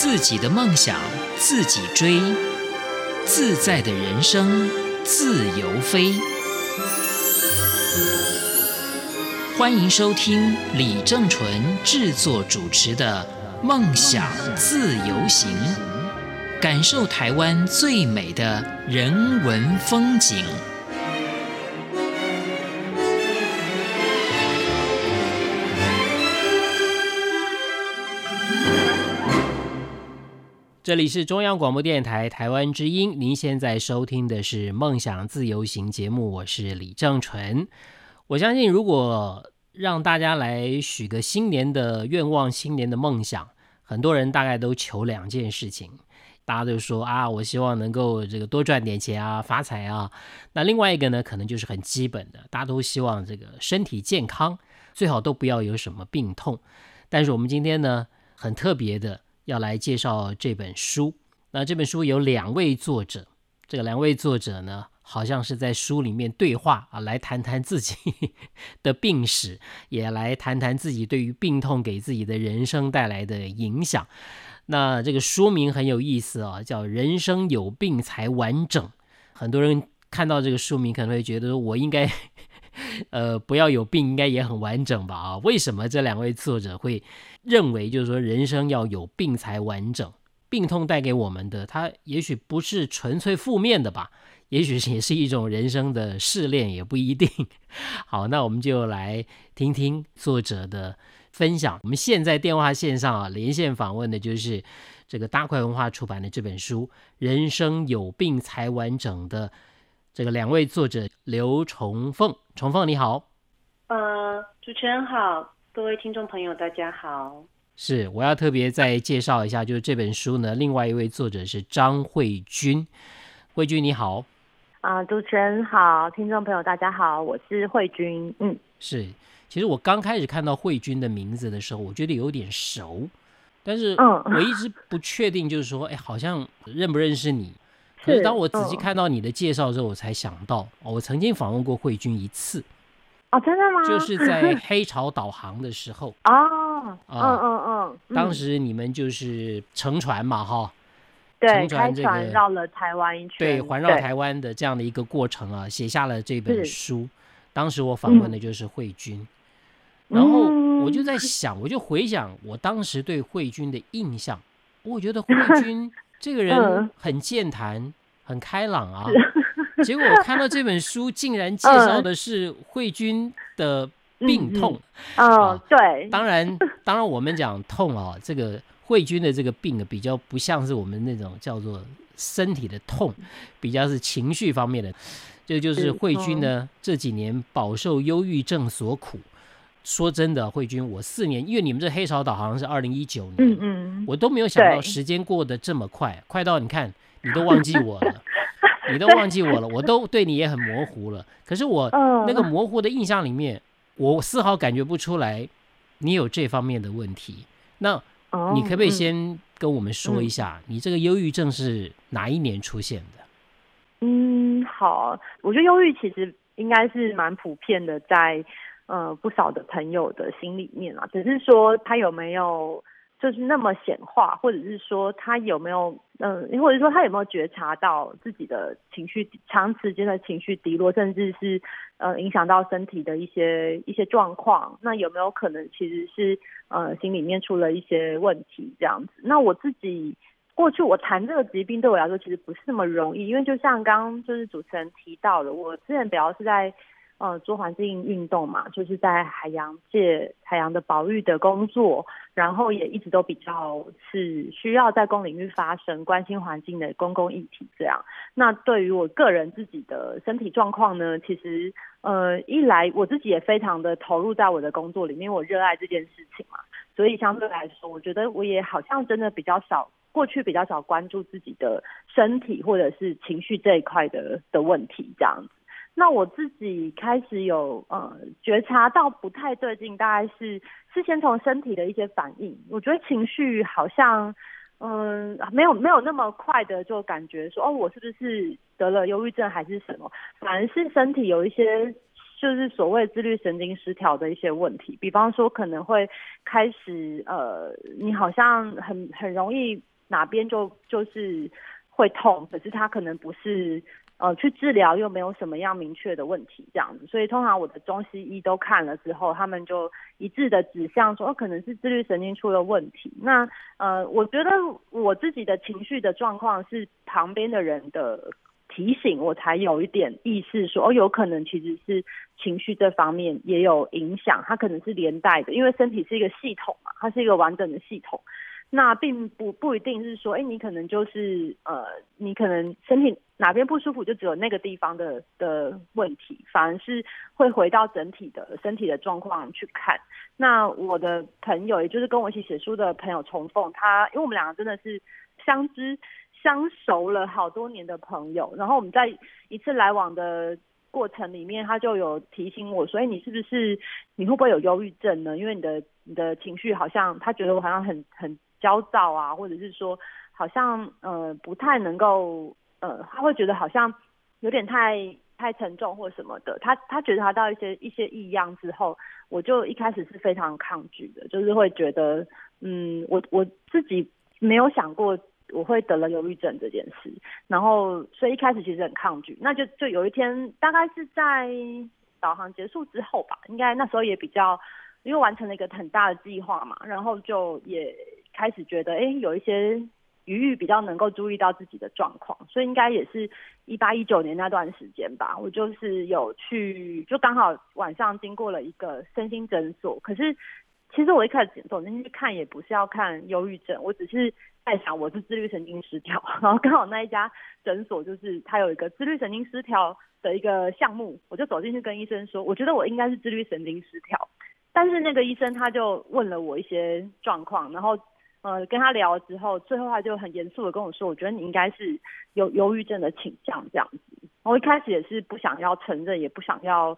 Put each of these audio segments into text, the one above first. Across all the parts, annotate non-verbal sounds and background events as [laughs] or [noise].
自己的梦想自己追，自在的人生自由飞。欢迎收听李正纯制作主持的《梦想自由行》，感受台湾最美的人文风景。这里是中央广播电台台湾之音，您现在收听的是《梦想自由行》节目，我是李正淳。我相信，如果让大家来许个新年的愿望、新年的梦想，很多人大概都求两件事情。大家都说啊，我希望能够这个多赚点钱啊，发财啊。那另外一个呢，可能就是很基本的，大家都希望这个身体健康，最好都不要有什么病痛。但是我们今天呢，很特别的。要来介绍这本书，那这本书有两位作者，这个两位作者呢，好像是在书里面对话啊，来谈谈自己 [laughs] 的病史，也来谈谈自己对于病痛给自己的人生带来的影响。那这个书名很有意思啊，叫《人生有病才完整》。很多人看到这个书名，可能会觉得我应该。[laughs] 呃，不要有病，应该也很完整吧？啊，为什么这两位作者会认为，就是说人生要有病才完整？病痛带给我们的，它也许不是纯粹负面的吧？也许也是一种人生的试炼，也不一定。[laughs] 好，那我们就来听听作者的分享。我们现在电话线上啊，连线访问的就是这个大块文化出版的这本书《人生有病才完整》的。这个两位作者刘崇凤，崇凤你好，呃，主持人好，各位听众朋友大家好。是，我要特别再介绍一下，就是这本书呢，另外一位作者是张慧君，慧君你好，啊，主持人好，听众朋友大家好，我是慧君，嗯，是，其实我刚开始看到慧君的名字的时候，我觉得有点熟，但是嗯，我一直不确定，就是说，哎，好像认不认识你。可是当我仔细看到你的介绍之后，我才想到，我曾经访问过慧君一次。哦，真的吗？就是在 [laughs] 黑潮导航的时候。哦，嗯嗯嗯。当时你们就是乘船嘛，哈。对，乘船绕了台湾一圈。对，环绕台湾的这样的一个过程啊，写下了这本书。当时我访问的就是慧君，然后我就在想，我就回想我当时对慧君的印象，我觉得慧 [laughs] 君。这个人很健谈，很开朗啊。[laughs] 结果我看到这本书，竟然介绍的是慧君的病痛。哦，对。当然，当然，我们讲痛啊，这个慧君的这个病比较不像是我们那种叫做身体的痛，比较是情绪方面的。这就是慧君呢这几年饱受忧郁症所苦。说真的，慧君，我四年，因为你们这黑潮岛好像是二零一九年，嗯嗯，我都没有想到时间过得这么快，快到你看，你都忘记我了，你都忘记我了，我都对你也很模糊了。可是我那个模糊的印象里面，我丝毫感觉不出来你有这方面的问题。那你可不可以先跟我们说一下，你这个忧郁症是哪一年出现的？嗯，好，我觉得忧郁其实应该是蛮普遍的，在。呃，不少的朋友的心里面啊，只是说他有没有就是那么显化，或者是说他有没有嗯，或者说他有没有觉察到自己的情绪长时间的情绪低落，甚至是呃影响到身体的一些一些状况，那有没有可能其实是呃心里面出了一些问题这样子？那我自己过去我谈这个疾病对我来说其实不是那么容易，因为就像刚刚就是主持人提到的，我之前比较是在。呃，做环境运动嘛，就是在海洋界、海洋的保育的工作，然后也一直都比较是需要在公领域发生、关心环境的公共议题。这样，那对于我个人自己的身体状况呢，其实呃，一来我自己也非常的投入在我的工作里面，我热爱这件事情嘛，所以相对来说，我觉得我也好像真的比较少，过去比较少关注自己的身体或者是情绪这一块的的问题，这样子。那我自己开始有呃觉察到不太对劲，大概是是先从身体的一些反应。我觉得情绪好像嗯没有没有那么快的就感觉说哦我是不是得了忧郁症还是什么，反而是身体有一些就是所谓自律神经失调的一些问题，比方说可能会开始呃，你好像很很容易哪边就就是会痛，可是它可能不是。呃，去治疗又没有什么样明确的问题，这样子，所以通常我的中西医都看了之后，他们就一致的指向说，可能是自律神经出了问题。那呃，我觉得我自己的情绪的状况是旁边的人的提醒，我才有一点意识说，哦，有可能其实是情绪这方面也有影响，它可能是连带的，因为身体是一个系统嘛，它是一个完整的系统。那并不不一定是说，哎，你可能就是呃，你可能身体哪边不舒服，就只有那个地方的的问题，反而是会回到整体的身体的状况去看。那我的朋友，也就是跟我一起写书的朋友重凤，他因为我们两个真的是相知相熟了好多年的朋友，然后我们在一次来往的过程里面，他就有提醒我，所以你是不是你会不会有忧郁症呢？因为你的你的情绪好像，他觉得我好像很很。焦躁啊，或者是说，好像呃不太能够呃，他会觉得好像有点太太沉重或什么的。他他觉得他到一些一些异样之后，我就一开始是非常抗拒的，就是会觉得嗯，我我自己没有想过我会得了忧郁症这件事，然后所以一开始其实很抗拒。那就就有一天，大概是在导航结束之后吧，应该那时候也比较因为完成了一个很大的计划嘛，然后就也。开始觉得，哎，有一些余裕比较能够注意到自己的状况，所以应该也是一八一九年那段时间吧。我就是有去，就刚好晚上经过了一个身心诊所。可是其实我一开始走进去看，也不是要看忧郁症，我只是在想我是自律神经失调。[laughs] 然后刚好那一家诊所就是它有一个自律神经失调的一个项目，我就走进去跟医生说，我觉得我应该是自律神经失调。但是那个医生他就问了我一些状况，然后。呃，跟他聊了之后，最后他就很严肃的跟我说：“我觉得你应该是有忧郁症的倾向这样子。”我一开始也是不想要承认，也不想要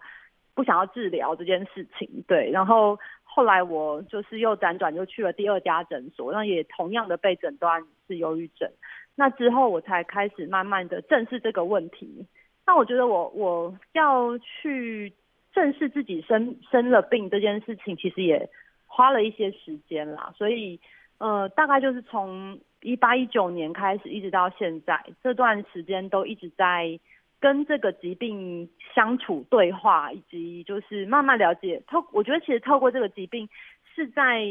不想要治疗这件事情。对，然后后来我就是又辗转又去了第二家诊所，那也同样的被诊断是忧郁症。那之后我才开始慢慢的正视这个问题。那我觉得我我要去正视自己生生了病这件事情，其实也花了一些时间啦，所以。呃，大概就是从一八一九年开始，一直到现在这段时间，都一直在跟这个疾病相处、对话，以及就是慢慢了解。透，我觉得其实透过这个疾病，是在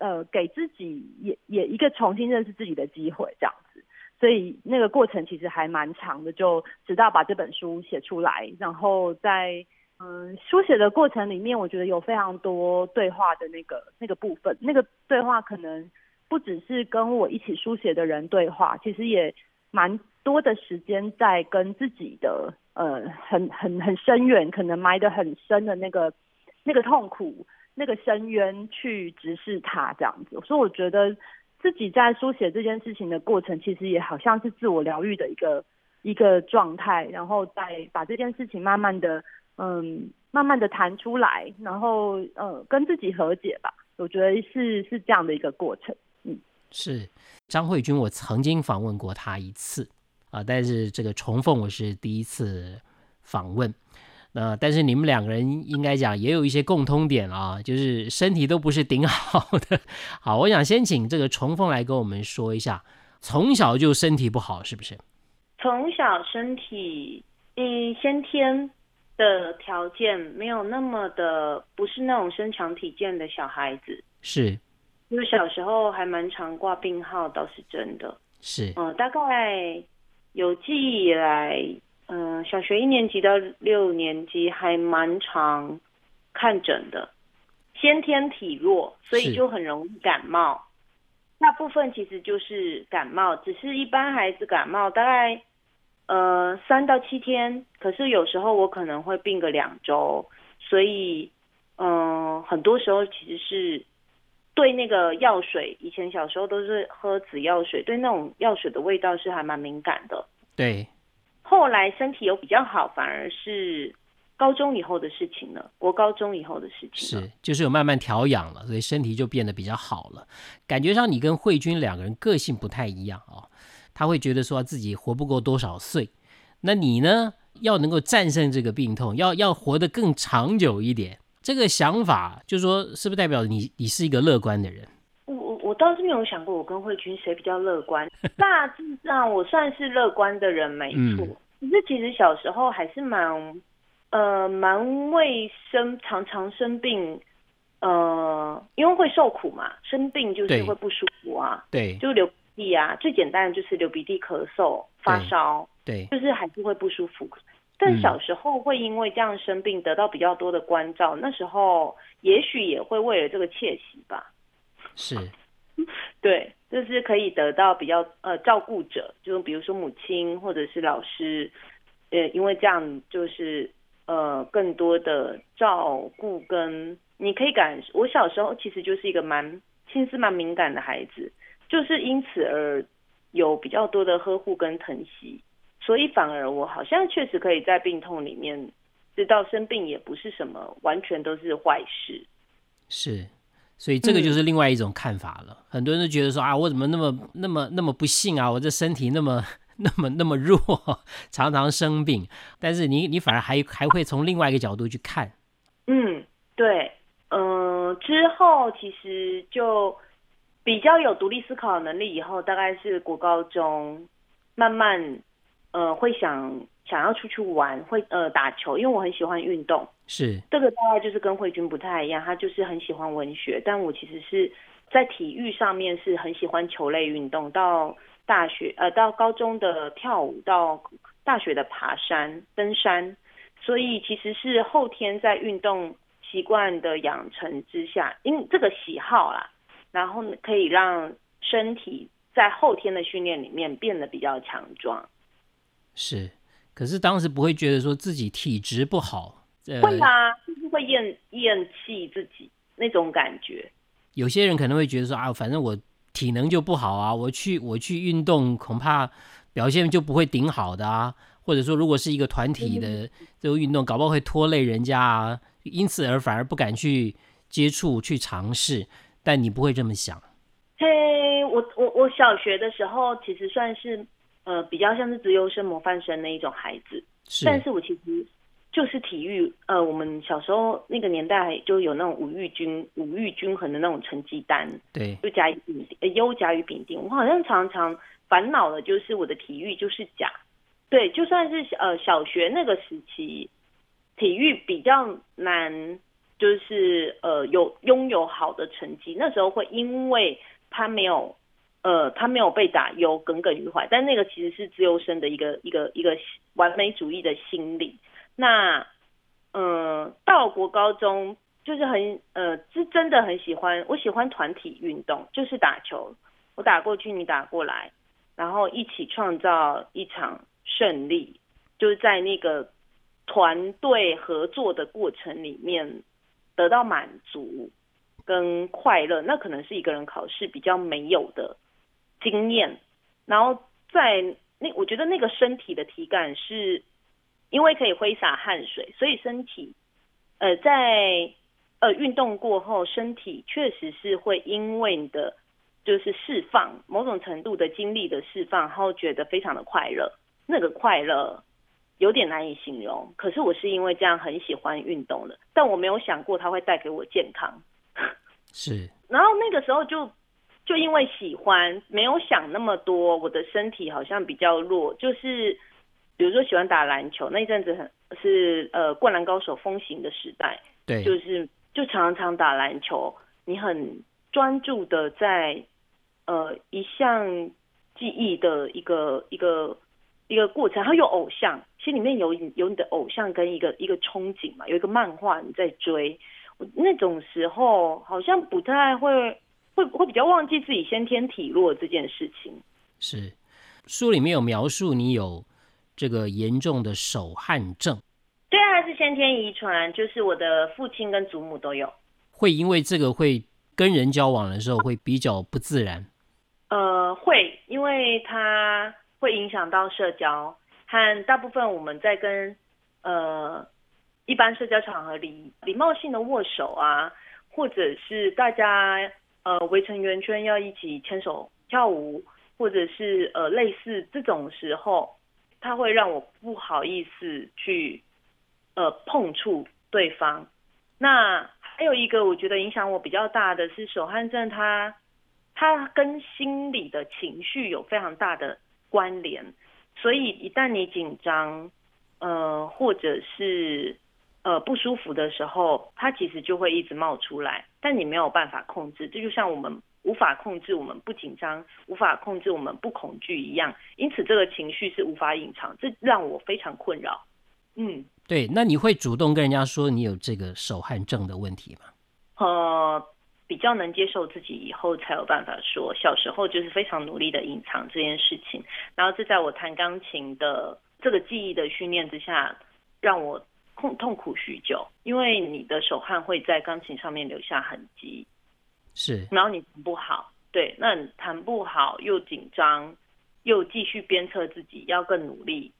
呃给自己也也一个重新认识自己的机会，这样子。所以那个过程其实还蛮长的，就直到把这本书写出来，然后在嗯书写的过程里面，我觉得有非常多对话的那个那个部分，那个对话可能。不只是跟我一起书写的人对话，其实也蛮多的时间在跟自己的呃很很很深远，可能埋得很深的那个那个痛苦、那个深渊去直视它这样子。所以我觉得自己在书写这件事情的过程，其实也好像是自我疗愈的一个一个状态，然后再把这件事情慢慢的嗯慢慢的谈出来，然后呃跟自己和解吧。我觉得是是这样的一个过程。是张慧君，我曾经访问过他一次啊，但是这个重凤我是第一次访问。那但是你们两个人应该讲也有一些共通点啊，就是身体都不是顶好的。好，我想先请这个重凤来跟我们说一下，从小就身体不好是不是？从小身体嗯先天的条件没有那么的，不是那种身强体健的小孩子是。因为小时候还蛮常挂病号，倒是真的。是，嗯，大概有记忆以来，嗯，小学一年级到六年级还蛮常看诊的。先天体弱，所以就很容易感冒。大部分其实就是感冒，只是一般孩子感冒大概呃三到七天，可是有时候我可能会病个两周，所以嗯，很多时候其实是。对那个药水，以前小时候都是喝紫药水，对那种药水的味道是还蛮敏感的。对，后来身体有比较好，反而是高中以后的事情了。国高中以后的事情是，就是有慢慢调养了，所以身体就变得比较好了。感觉上你跟慧君两个人个性不太一样啊，他会觉得说自己活不过多少岁，那你呢？要能够战胜这个病痛，要要活得更长久一点。这个想法，就是说是不是代表你你是一个乐观的人？我我我倒是没有想过，我跟慧君谁比较乐观。大致上，我算是乐观的人，没错。可是其实小时候还是蛮呃蛮为生常常生病。呃，因为会受苦嘛，生病就是会不舒服啊，对，就流鼻涕啊，最简单的就是流鼻涕、咳嗽、发烧，对，就是还是会不舒服。但小时候会因为这样生病得到比较多的关照，那时候也许也会为了这个窃喜吧。是，[laughs] 对，就是可以得到比较呃照顾者，就比如说母亲或者是老师，呃，因为这样就是呃更多的照顾跟。你可以感，我小时候其实就是一个蛮心思蛮敏感的孩子，就是因此而有比较多的呵护跟疼惜，所以反而我好像确实可以在病痛里面知道生病也不是什么完全都是坏事。是，所以这个就是另外一种看法了。很多人都觉得说啊，我怎么那么那么那么不幸啊，我这身体那么 [laughs] 那么那么弱，[laughs] 常常生病。但是你你反而还还会从另外一个角度去看。嗯，对。嗯，之后其实就比较有独立思考能力，以后大概是国高中，慢慢呃会想想要出去玩，会呃打球，因为我很喜欢运动。是这个大概就是跟慧君不太一样，他就是很喜欢文学，但我其实是在体育上面是很喜欢球类运动。到大学呃到高中的跳舞，到大学的爬山登山，所以其实是后天在运动。习惯的养成之下，因这个喜好啦，然后可以让身体在后天的训练里面变得比较强壮。是，可是当时不会觉得说自己体质不好，会啊，就是会厌厌弃自己那种感觉。有些人可能会觉得说啊，反正我体能就不好啊，我去我去运动恐怕表现就不会顶好的啊，或者说如果是一个团体的这个运动，搞不好会拖累人家啊。因此而反而不敢去接触、去尝试，但你不会这么想。嘿，我我我小学的时候其实算是呃比较像是自优生、模范生那一种孩子，但是我其实就是体育呃，我们小时候那个年代就有那种五育均五育均衡的那种成绩单，对，就甲乙丙丁，优甲乙丙丁。我好像常常烦恼的就是我的体育就是甲，对，就算是呃小学那个时期。体育比较难，就是呃有拥有好的成绩，那时候会因为他没有呃他没有被打优耿耿于怀，但那个其实是自由生的一个一个一个完美主义的心理。那嗯到国高中就是很呃是真的很喜欢，我喜欢团体运动，就是打球，我打过去你打过来，然后一起创造一场胜利，就是在那个。团队合作的过程里面得到满足跟快乐，那可能是一个人考试比较没有的经验。然后在那，我觉得那个身体的体感是，因为可以挥洒汗水，所以身体呃在呃运动过后，身体确实是会因为你的就是释放某种程度的精力的释放，然后觉得非常的快乐。那个快乐。有点难以形容，可是我是因为这样很喜欢运动的，但我没有想过它会带给我健康。是，然后那个时候就就因为喜欢，没有想那么多，我的身体好像比较弱，就是比如说喜欢打篮球那一阵子很是呃灌篮高手风行的时代，对，就是就常常打篮球，你很专注的在呃一项记忆的一个一个。一个过程，然后有偶像，心里面有有你的偶像跟一个一个憧憬嘛，有一个漫画你在追，那种时候好像不太会会会比较忘记自己先天体弱这件事情。是，书里面有描述你有这个严重的手汗症，对啊，是先天遗传，就是我的父亲跟祖母都有。会因为这个会跟人交往的时候会比较不自然。呃，会，因为它。会影响到社交，和大部分我们在跟呃一般社交场合里礼貌性的握手啊，或者是大家呃围成圆圈要一起牵手跳舞，或者是呃类似这种时候，他会让我不好意思去呃碰触对方。那还有一个我觉得影响我比较大的是手汗症，它它跟心理的情绪有非常大的关联，所以一旦你紧张，呃，或者是呃不舒服的时候，它其实就会一直冒出来，但你没有办法控制，这就像我们。无法控制我们不紧张，无法控制我们不恐惧一样，因此这个情绪是无法隐藏，这让我非常困扰。嗯，对，那你会主动跟人家说你有这个手汗症的问题吗？呃，比较能接受自己以后才有办法说，小时候就是非常努力的隐藏这件事情，然后这在我弹钢琴的这个记忆的训练之下，让我痛痛苦许久，因为你的手汗会在钢琴上面留下痕迹。是，然后你弹不好，对，那你弹不好又紧张，又继续鞭策自己要更努力，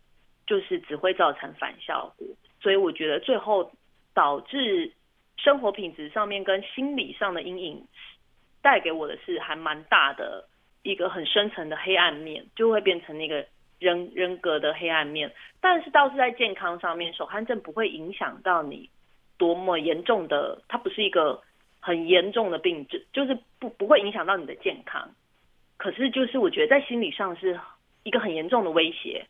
就是只会造成反效果。所以我觉得最后导致生活品质上面跟心理上的阴影，带给我的是还蛮大的一个很深层的黑暗面，就会变成那个人人格的黑暗面。但是倒是在健康上面，手汗症不会影响到你多么严重的，它不是一个。很严重的病症，就是不不会影响到你的健康，可是就是我觉得在心理上是一个很严重的威胁。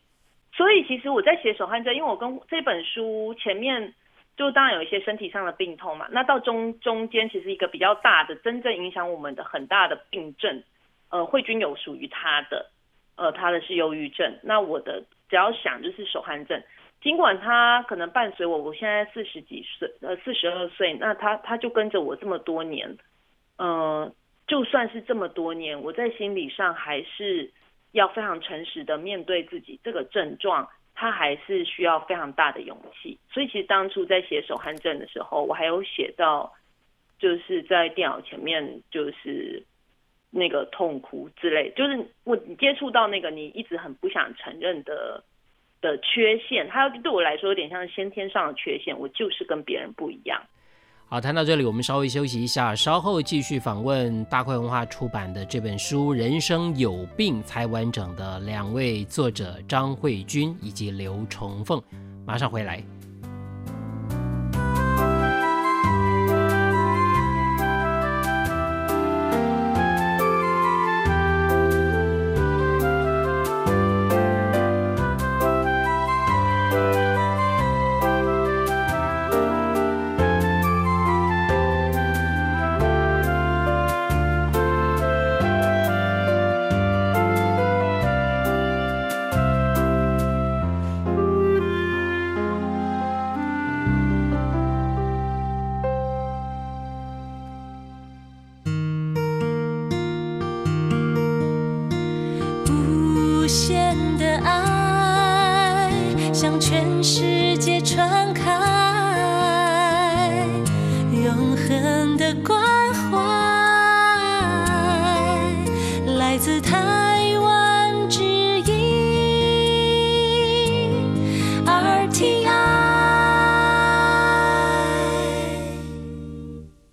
所以其实我在写手汗症，因为我跟这本书前面就当然有一些身体上的病痛嘛，那到中中间其实一个比较大的，真正影响我们的很大的病症，呃，慧君有属于他的，呃，他的是忧郁症，那我的只要想就是手汗症。尽管他可能伴随我，我现在四十几岁，呃，四十二岁，那他他就跟着我这么多年，呃，就算是这么多年，我在心理上还是要非常诚实的面对自己这个症状，他还是需要非常大的勇气。所以其实当初在写手汗症的时候，我还有写到，就是在电脑前面就是那个痛苦之类，就是我接触到那个你一直很不想承认的。的缺陷，它对我来说有点像先天上的缺陷，我就是跟别人不一样。好，谈到这里，我们稍微休息一下，稍后继续访问大块文化出版的这本书《人生有病才完整》的两位作者张慧君以及刘重凤，马上回来。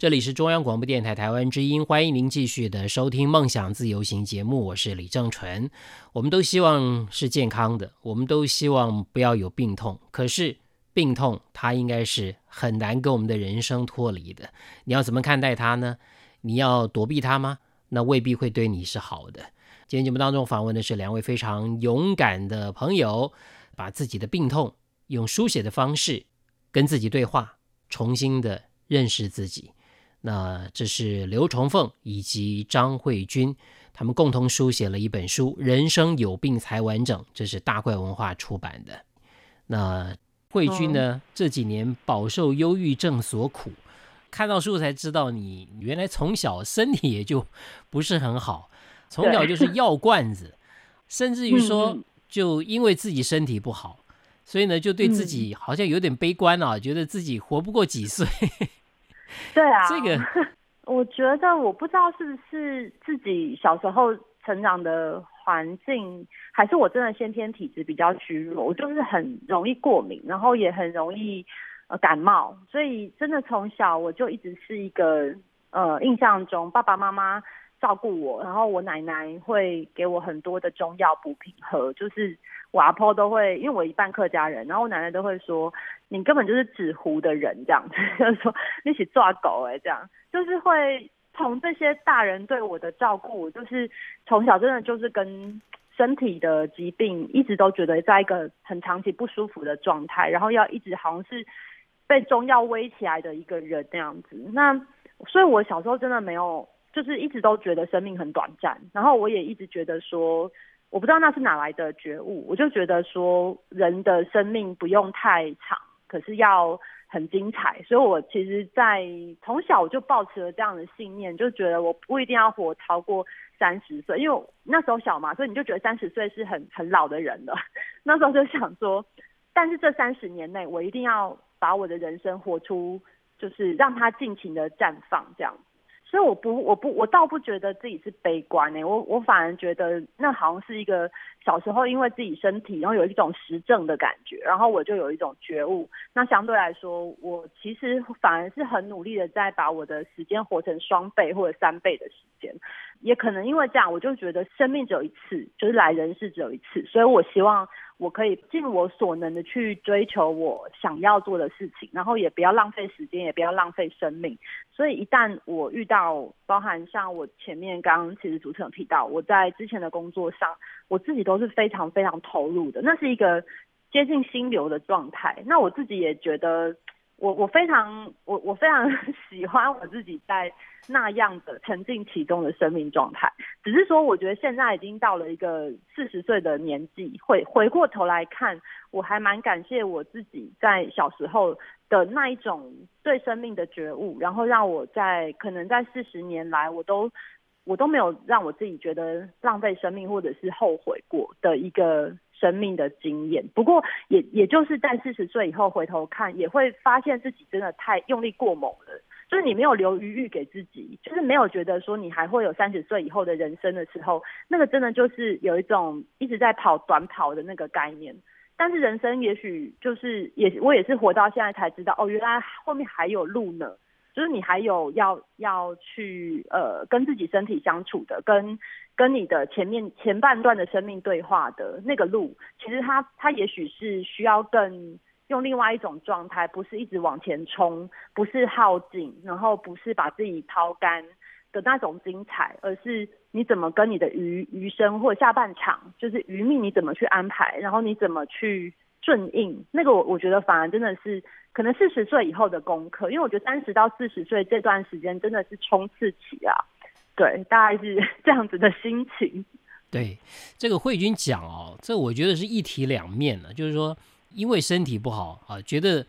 这里是中央广播电台台湾之音，欢迎您继续的收听《梦想自由行》节目，我是李正纯。我们都希望是健康的，我们都希望不要有病痛。可是病痛它应该是很难跟我们的人生脱离的。你要怎么看待它呢？你要躲避它吗？那未必会对你是好的。今天节目当中访问的是两位非常勇敢的朋友，把自己的病痛用书写的方式跟自己对话，重新的认识自己。那这是刘崇凤以及张慧君，他们共同书写了一本书《人生有病才完整》，这是大怪文化出版的。那慧君呢，这几年饱受忧郁症所苦，看到书才知道，你原来从小身体也就不是很好，从小就是药罐子，甚至于说，就因为自己身体不好，所以呢，就对自己好像有点悲观啊，觉得自己活不过几岁。对啊，这个 [laughs] 我觉得我不知道是不是自己小时候成长的环境，还是我真的先天体质比较虚弱，我就是很容易过敏，然后也很容易呃感冒，所以真的从小我就一直是一个呃印象中爸爸妈妈照顾我，然后我奶奶会给我很多的中药补品喝，就是我阿婆都会，因为我一半客家人，然后我奶奶都会说，你根本就是纸糊的人这样子，[laughs] 就是说一起抓狗哎，这样就是会从这些大人对我的照顾，就是从小真的就是跟身体的疾病一直都觉得在一个很长期不舒服的状态，然后要一直好像是被中药威起来的一个人那样子，那所以我小时候真的没有。就是一直都觉得生命很短暂，然后我也一直觉得说，我不知道那是哪来的觉悟，我就觉得说，人的生命不用太长，可是要很精彩。所以我其实，在从小我就抱持了这样的信念，就觉得我不一定要活超过三十岁，因为那时候小嘛，所以你就觉得三十岁是很很老的人了。[laughs] 那时候就想说，但是这三十年内，我一定要把我的人生活出，就是让它尽情的绽放，这样。所以我不，我不，我倒不觉得自己是悲观呢。我我反而觉得那好像是一个小时候因为自己身体，然后有一种实证的感觉，然后我就有一种觉悟。那相对来说，我其实反而是很努力的在把我的时间活成双倍或者三倍的时间。也可能因为这样，我就觉得生命只有一次，就是来人世只有一次，所以我希望。我可以尽我所能的去追求我想要做的事情，然后也不要浪费时间，也不要浪费生命。所以一旦我遇到，包含像我前面刚刚其实主持人提到，我在之前的工作上，我自己都是非常非常投入的，那是一个接近心流的状态。那我自己也觉得。我我非常我我非常 [laughs] 喜欢我自己在那样的沉浸其中的生命状态，只是说我觉得现在已经到了一个四十岁的年纪，回回过头来看，我还蛮感谢我自己在小时候的那一种对生命的觉悟，然后让我在可能在四十年来，我都我都没有让我自己觉得浪费生命或者是后悔过的一个。生命的经验，不过也也就是在四十岁以后回头看，也会发现自己真的太用力过猛了。就是你没有留余裕给自己，就是没有觉得说你还会有三十岁以后的人生的时候，那个真的就是有一种一直在跑短跑的那个概念。但是人生也许就是也我也是活到现在才知道，哦，原来后面还有路呢。就是你还有要要去呃跟自己身体相处的，跟跟你的前面前半段的生命对话的那个路，其实它它也许是需要更用另外一种状态，不是一直往前冲，不是耗尽，然后不是把自己掏干的那种精彩，而是你怎么跟你的余余生或下半场，就是余命你怎么去安排，然后你怎么去。顺应那个，我我觉得反而真的是可能四十岁以后的功课，因为我觉得三十到四十岁这段时间真的是冲刺期啊，对，大概是这样子的心情。对，这个慧君讲哦，这我觉得是一体两面的，就是说因为身体不好啊，觉得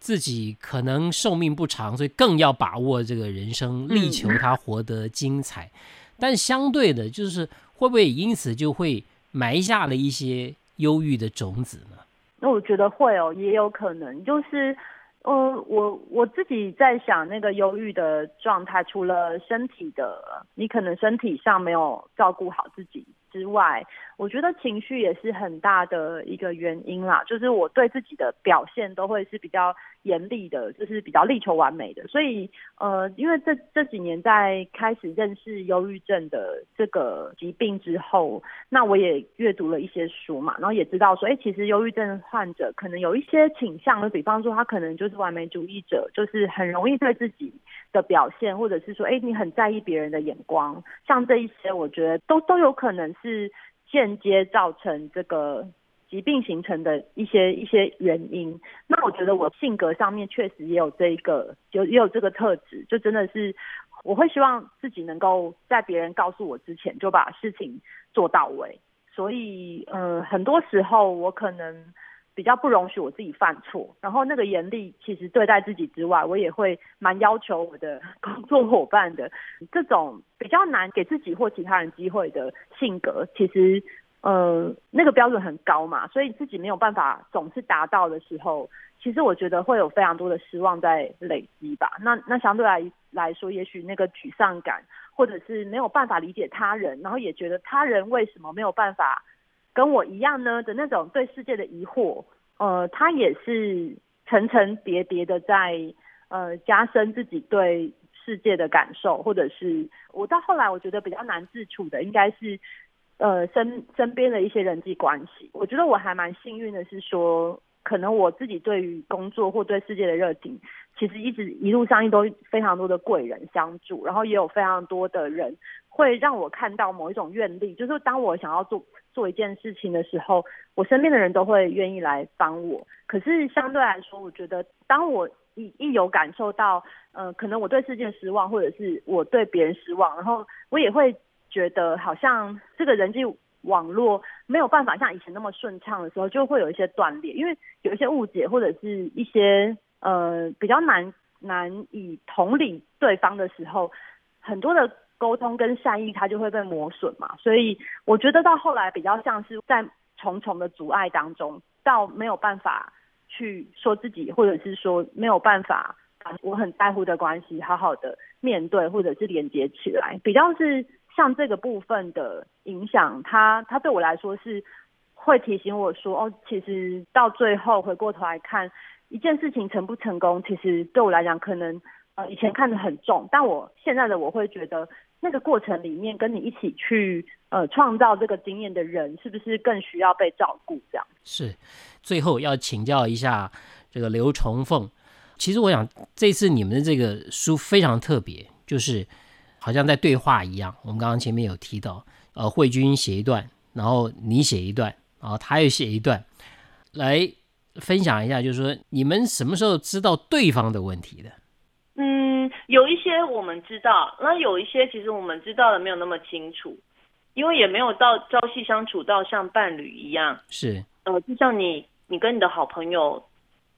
自己可能寿命不长，所以更要把握这个人生，力求他活得精彩。但相对的，就是会不会因此就会埋下了一些忧郁的种子呢？那我觉得会哦，也有可能，就是，呃，我我自己在想那个忧郁的状态，除了身体的，你可能身体上没有照顾好自己之外，我觉得情绪也是很大的一个原因啦。就是我对自己的表现都会是比较。严厉的，就是比较力求完美的，所以呃，因为这这几年在开始认识忧郁症的这个疾病之后，那我也阅读了一些书嘛，然后也知道说，哎，其实忧郁症患者可能有一些倾向，就比方说他可能就是完美主义者，就是很容易对自己的表现，或者是说，哎，你很在意别人的眼光，像这一些，我觉得都都有可能是间接造成这个。疾病形成的一些一些原因，那我觉得我性格上面确实也有这一个，有也有这个特质，就真的是我会希望自己能够在别人告诉我之前就把事情做到位，所以呃很多时候我可能比较不容许我自己犯错，然后那个严厉其实对待自己之外，我也会蛮要求我的工作伙伴的，这种比较难给自己或其他人机会的性格，其实。呃，那个标准很高嘛，所以自己没有办法总是达到的时候，其实我觉得会有非常多的失望在累积吧。那那相对来来说，也许那个沮丧感，或者是没有办法理解他人，然后也觉得他人为什么没有办法跟我一样呢的那种对世界的疑惑，呃，他也是层层叠叠的在呃加深自己对。世界的感受，或者是我到后来我觉得比较难自处的，应该是呃身身边的一些人际关系。我觉得我还蛮幸运的，是说可能我自己对于工作或对世界的热情，其实一直一路上都非常多的贵人相助，然后也有非常多的人会让我看到某一种愿力，就是当我想要做做一件事情的时候，我身边的人都会愿意来帮我。可是相对来说，我觉得当我一一有感受到，呃，可能我对世界失望，或者是我对别人失望，然后我也会觉得好像这个人际网络没有办法像以前那么顺畅的时候，就会有一些断裂，因为有一些误解或者是一些呃比较难难以同理对方的时候，很多的沟通跟善意它就会被磨损嘛。所以我觉得到后来比较像是在重重的阻碍当中，到没有办法。去说自己，或者是说没有办法把我很在乎的关系好好的面对，或者是连接起来，比较是像这个部分的影响，它它对我来说是会提醒我说，哦，其实到最后回过头来看一件事情成不成功，其实对我来讲可能呃以前看得很重，但我现在的我会觉得。那个过程里面，跟你一起去呃创造这个经验的人，是不是更需要被照顾？这样是。最后要请教一下这个刘重凤，其实我想这次你们的这个书非常特别，就是好像在对话一样。我们刚刚前面有提到，呃，慧君写一段，然后你写一段，然后他又写一段，来分享一下，就是说你们什么时候知道对方的问题的？嗯有一些我们知道，那有一些其实我们知道的没有那么清楚，因为也没有到朝夕相处到像伴侣一样。是，呃，就像你，你跟你的好朋友，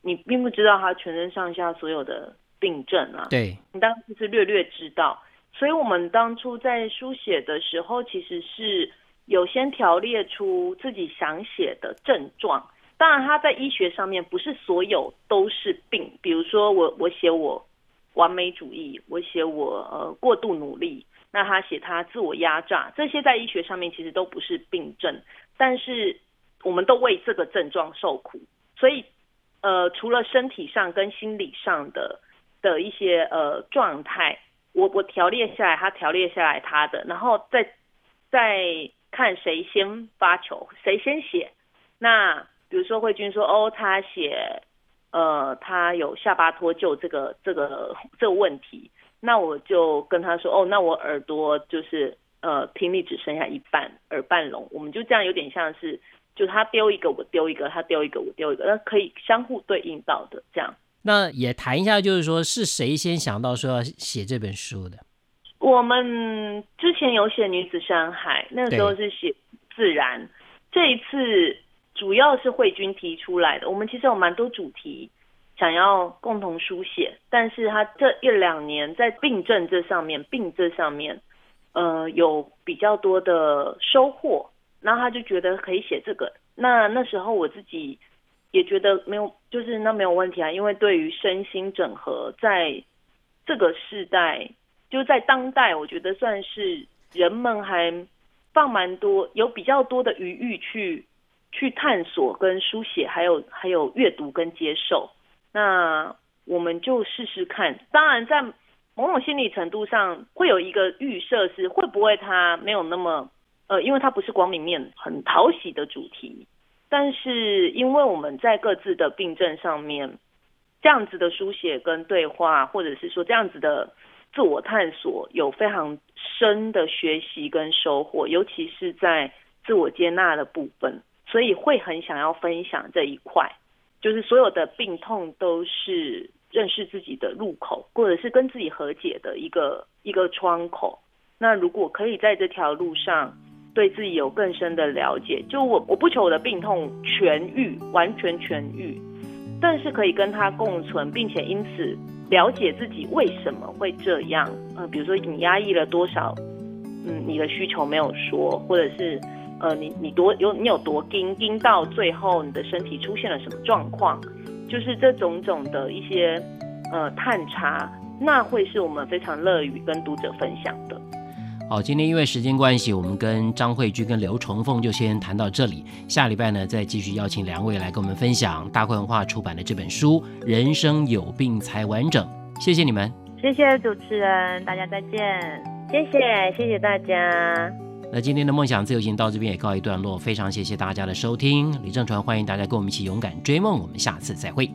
你并不知道他全身上下所有的病症啊。对，你当时是略略知道，所以我们当初在书写的时候，其实是有先条列出自己想写的症状。当然，他在医学上面不是所有都是病，比如说我，我写我。完美主义，我写我呃过度努力，那他写他自我压榨，这些在医学上面其实都不是病症，但是我们都为这个症状受苦，所以呃除了身体上跟心理上的的一些呃状态，我我条列下来，他条列下来他的，然后再再看谁先发球，谁先写，那比如说慧君说哦他写。呃，他有下巴脱臼这个这个这个问题，那我就跟他说，哦，那我耳朵就是呃听力只剩下一半，耳半聋，我们就这样有点像是，就他丢一个我丢一个，他丢一个我丢一个，那可以相互对应到的这样。那也谈一下，就是说是谁先想到说要写这本书的？我们之前有写女子山海，那个时候是写自然，这一次。主要是慧君提出来的，我们其实有蛮多主题想要共同书写，但是他这一两年在病症这上面，病这上面，呃，有比较多的收获，然后他就觉得可以写这个。那那时候我自己也觉得没有，就是那没有问题啊，因为对于身心整合，在这个时代，就在当代，我觉得算是人们还放蛮多，有比较多的余裕去。去探索跟书写，还有还有阅读跟接受，那我们就试试看。当然，在某种心理程度上，会有一个预设是会不会它没有那么呃，因为它不是光明面很讨喜的主题。但是，因为我们在各自的病症上面，这样子的书写跟对话，或者是说这样子的自我探索，有非常深的学习跟收获，尤其是在自我接纳的部分。所以会很想要分享这一块，就是所有的病痛都是认识自己的入口，或者是跟自己和解的一个一个窗口。那如果可以在这条路上对自己有更深的了解，就我我不求我的病痛痊愈，完全痊愈，但是可以跟他共存，并且因此了解自己为什么会这样。呃，比如说你压抑了多少，嗯，你的需求没有说，或者是。呃，你你多有你有多盯盯到最后，你的身体出现了什么状况？就是这种种的一些呃探查，那会是我们非常乐于跟读者分享的。好，今天因为时间关系，我们跟张慧君跟刘崇凤就先谈到这里。下礼拜呢，再继续邀请两位来跟我们分享大块文化出版的这本书《人生有病才完整》。谢谢你们，谢谢主持人，大家再见。谢谢，谢谢大家。那今天的梦想自由行到这边也告一段落，非常谢谢大家的收听。李正传欢迎大家跟我们一起勇敢追梦，我们下次再会。